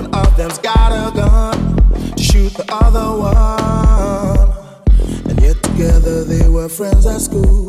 One of them's got a gun to shoot the other one. And yet together they were friends at school.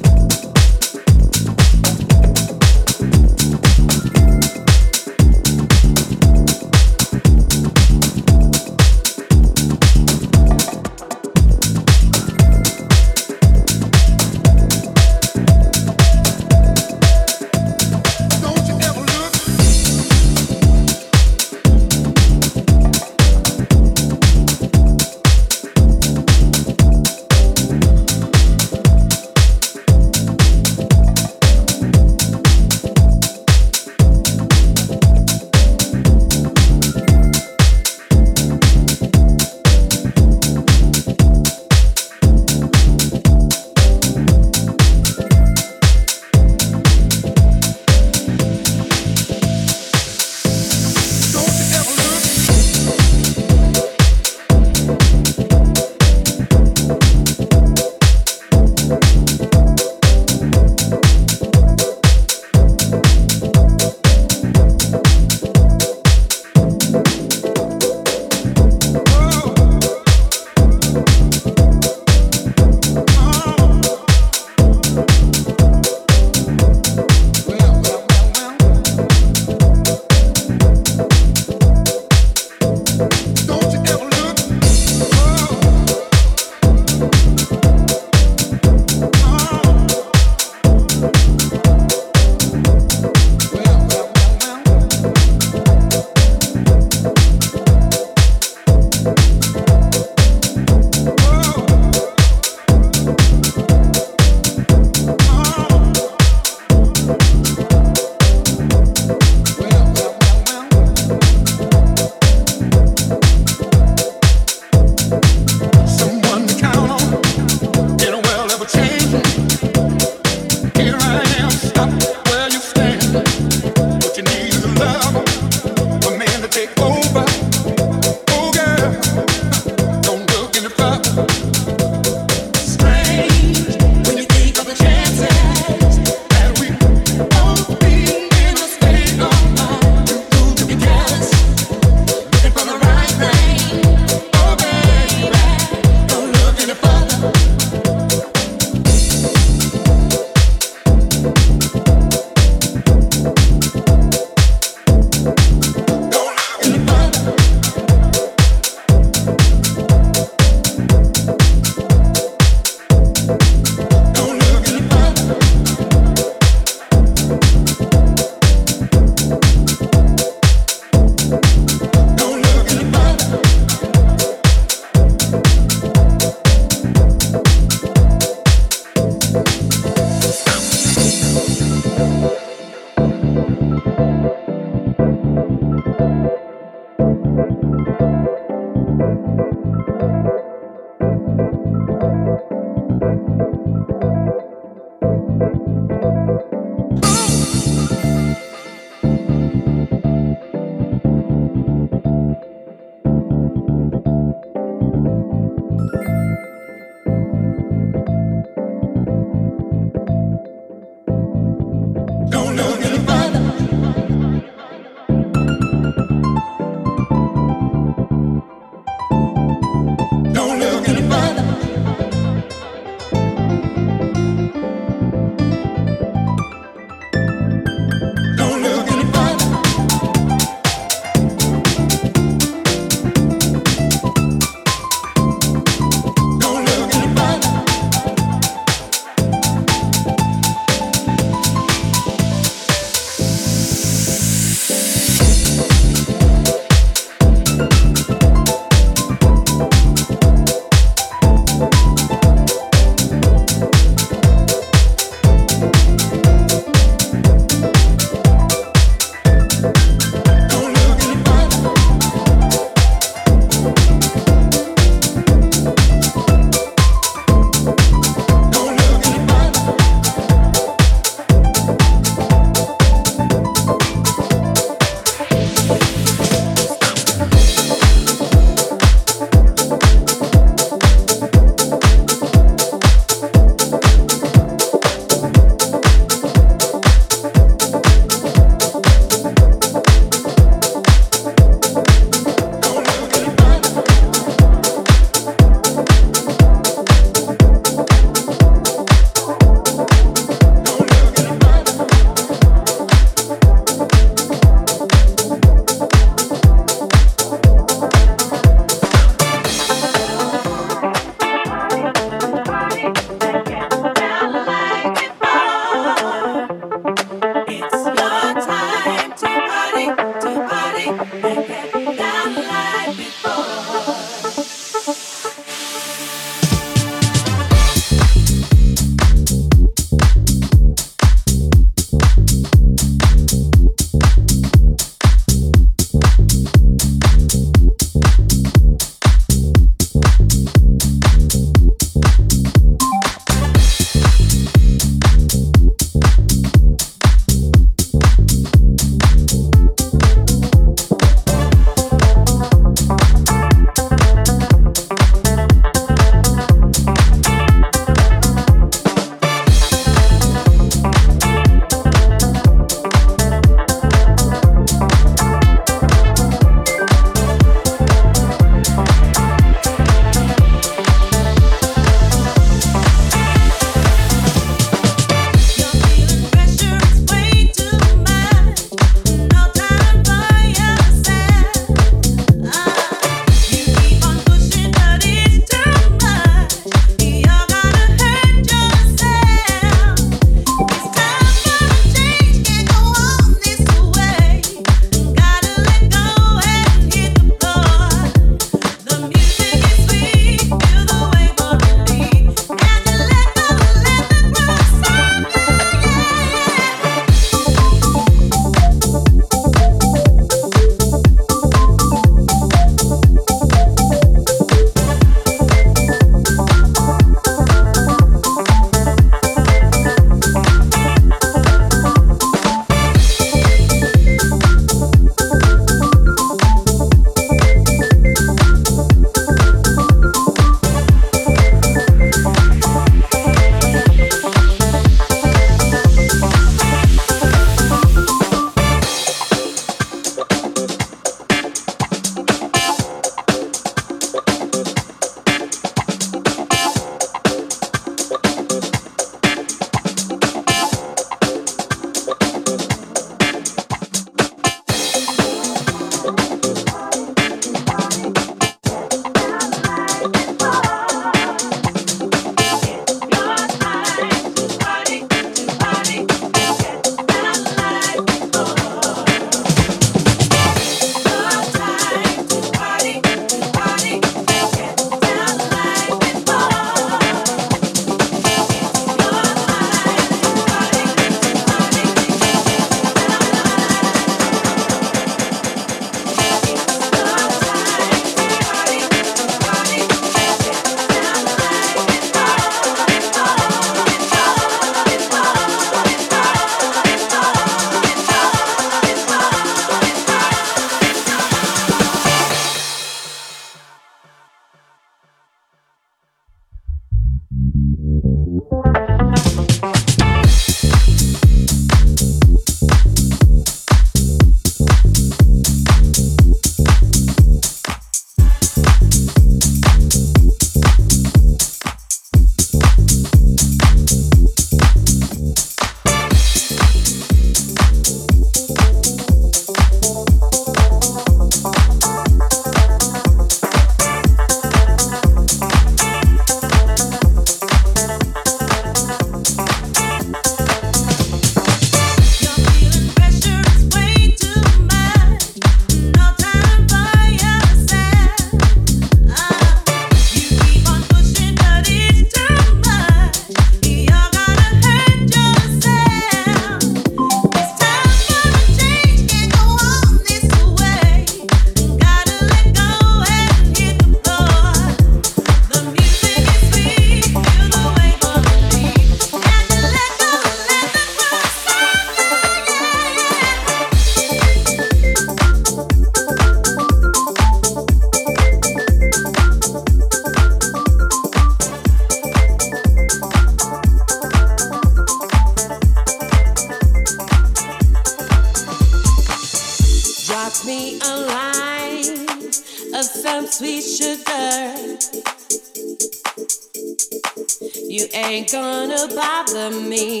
You ain't gonna bother me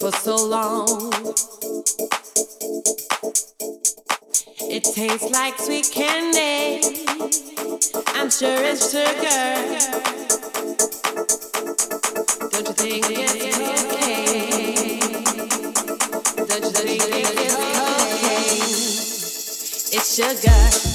for so long. It tastes like sweet candy. I'm sure it's sugar. Don't you think it's okay? Don't you think it's okay? It's sugar.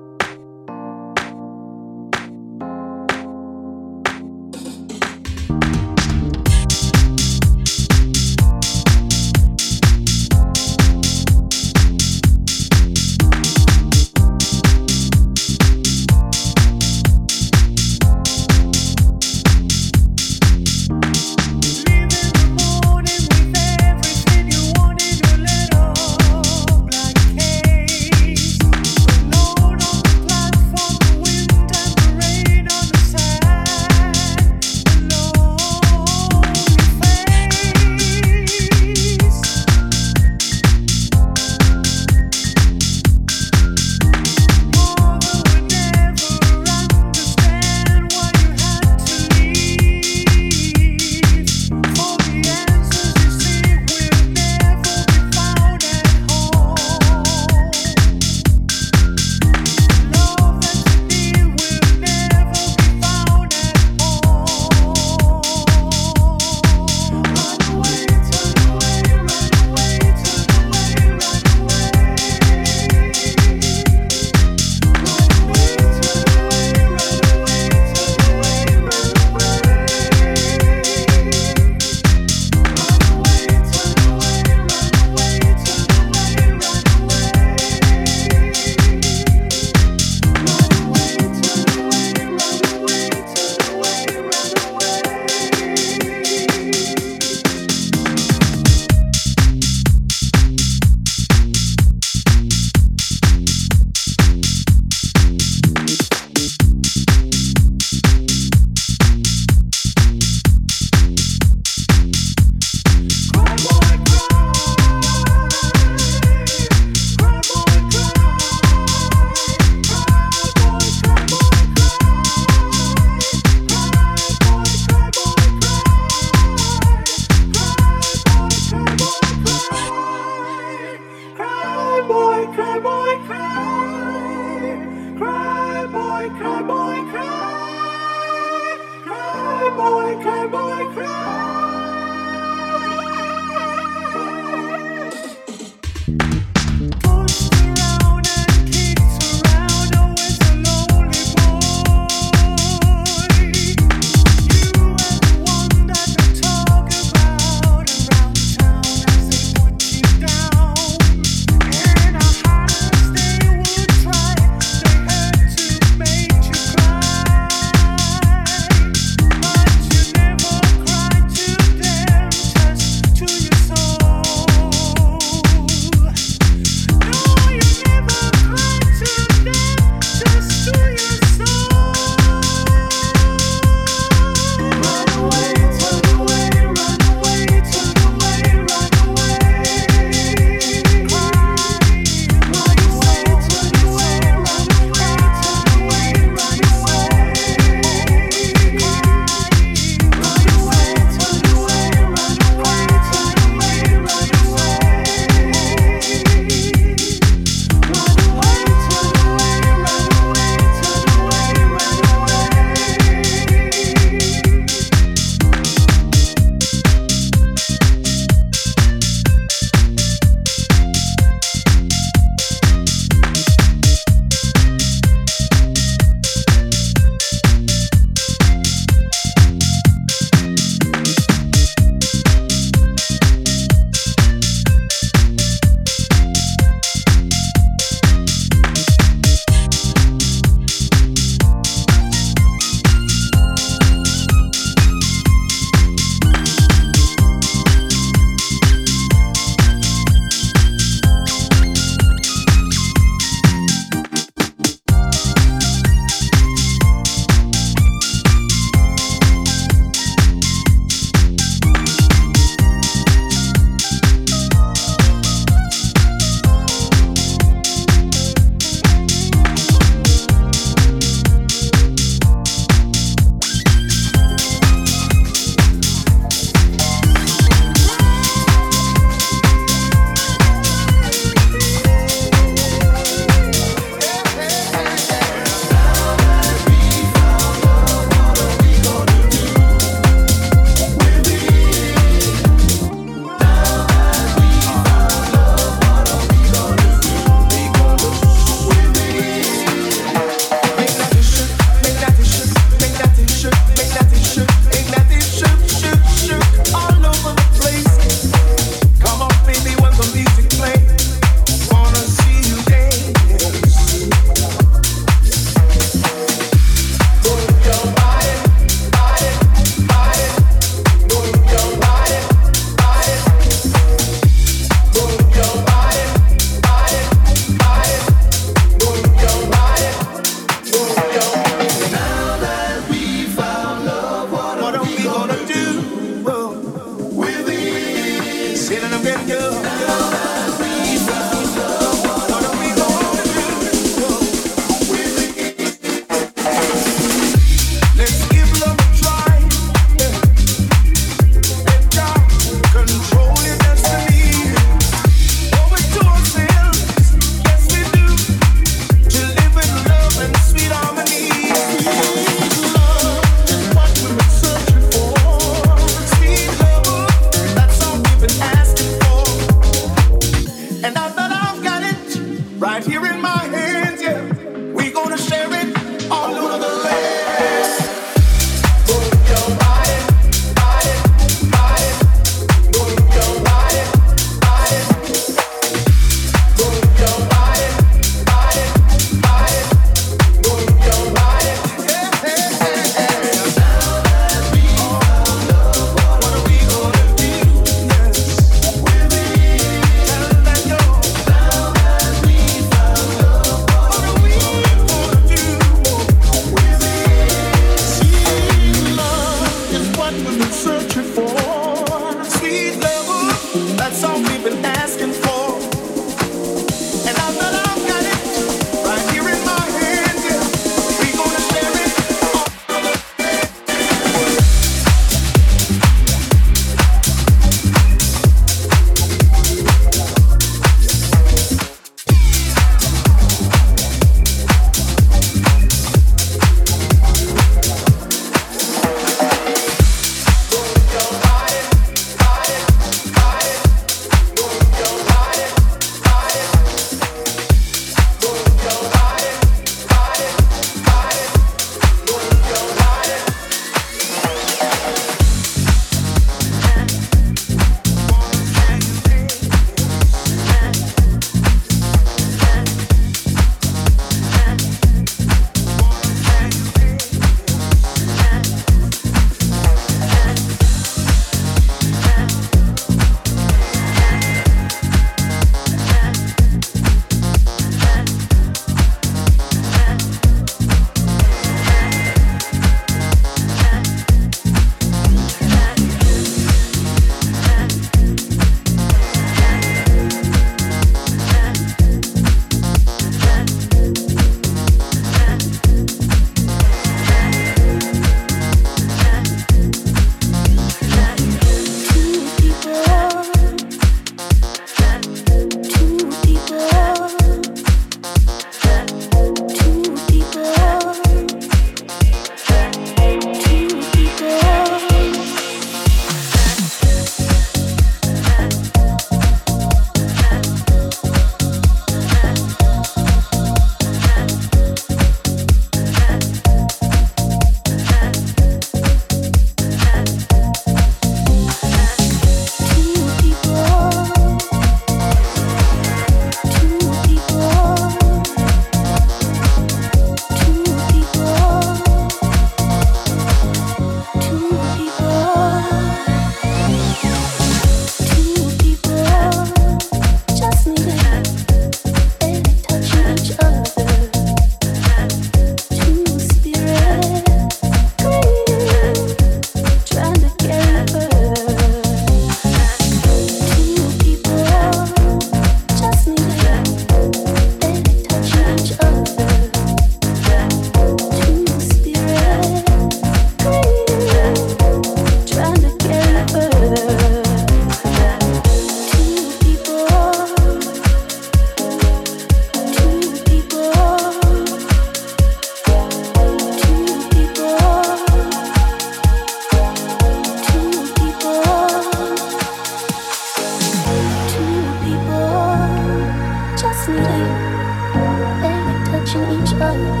하늘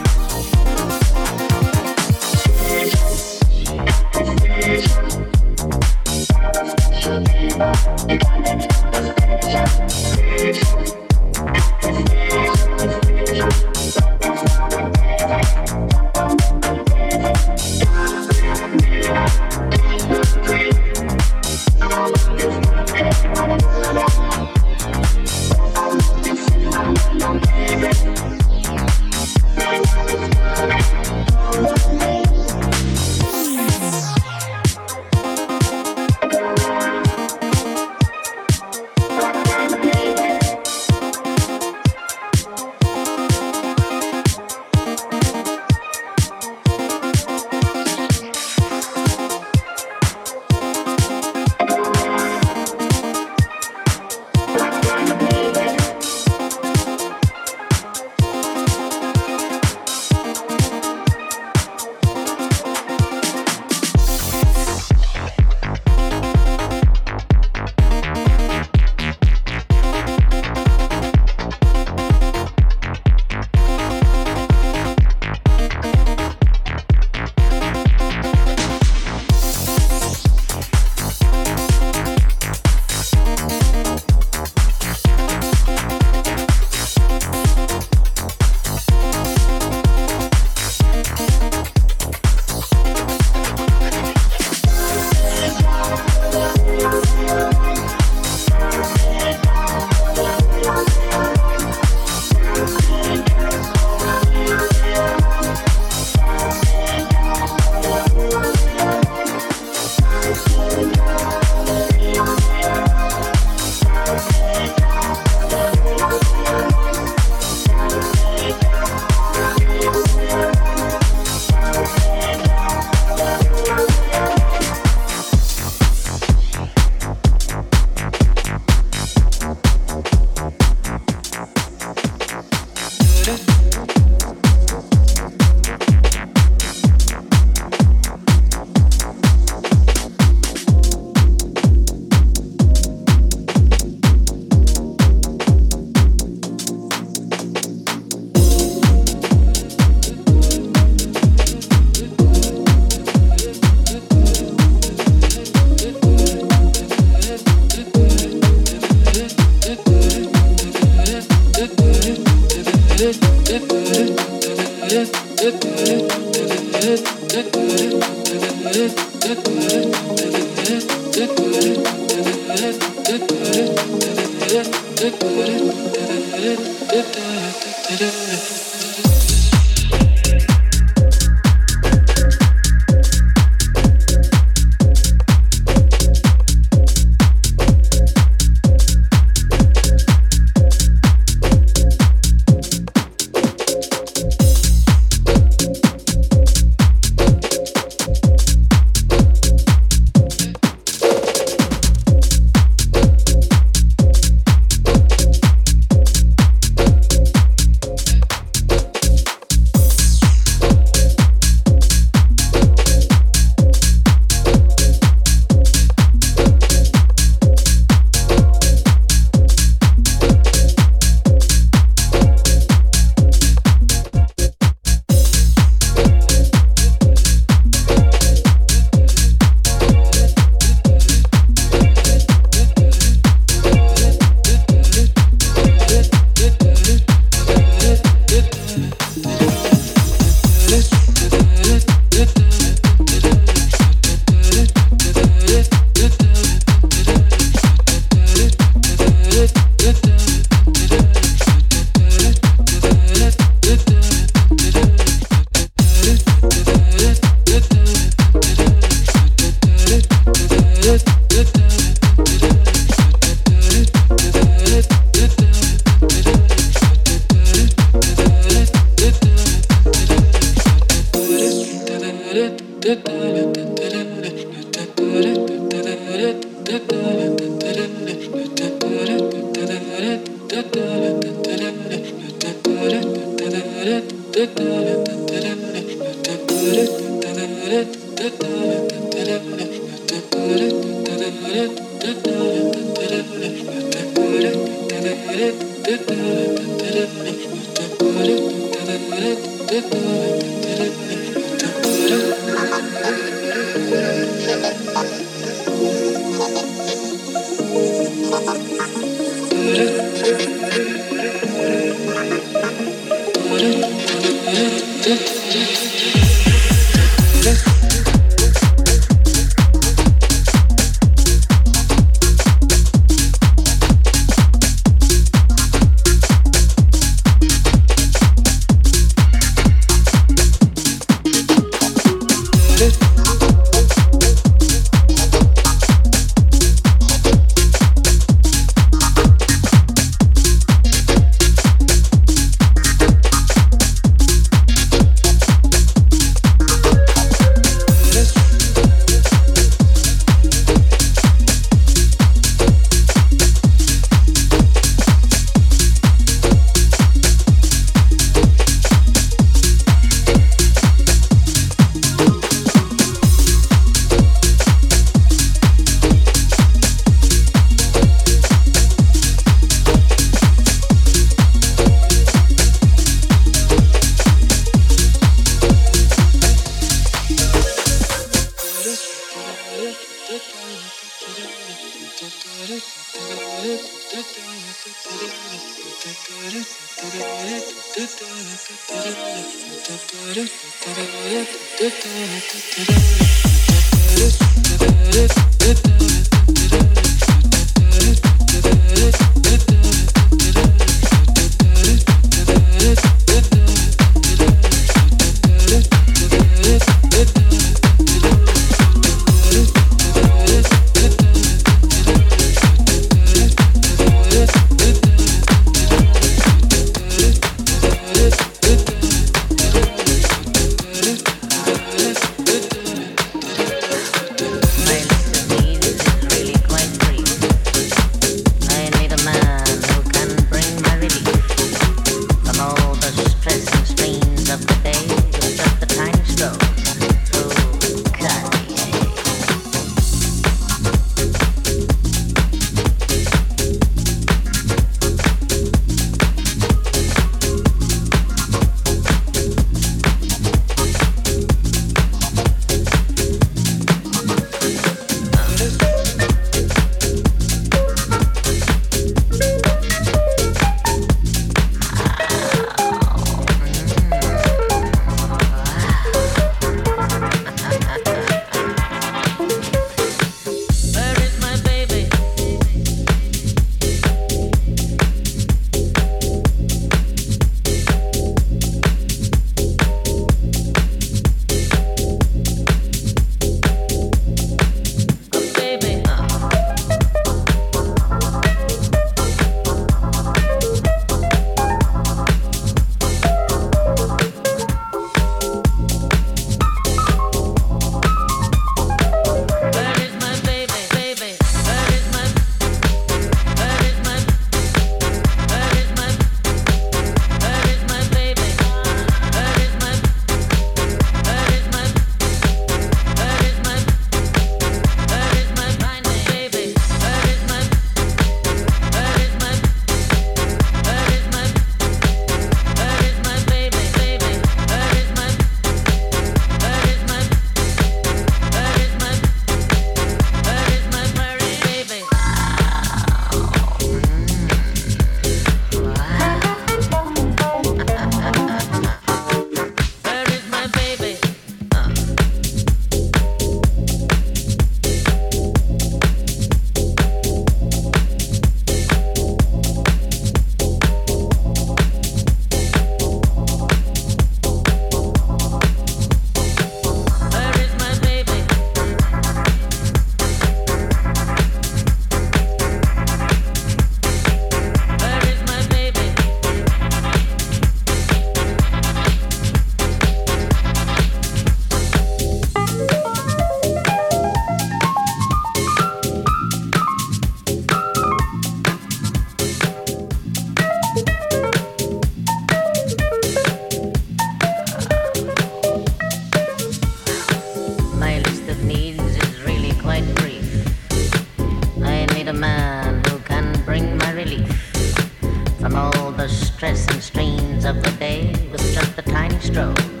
of the day with just a tiny stroke.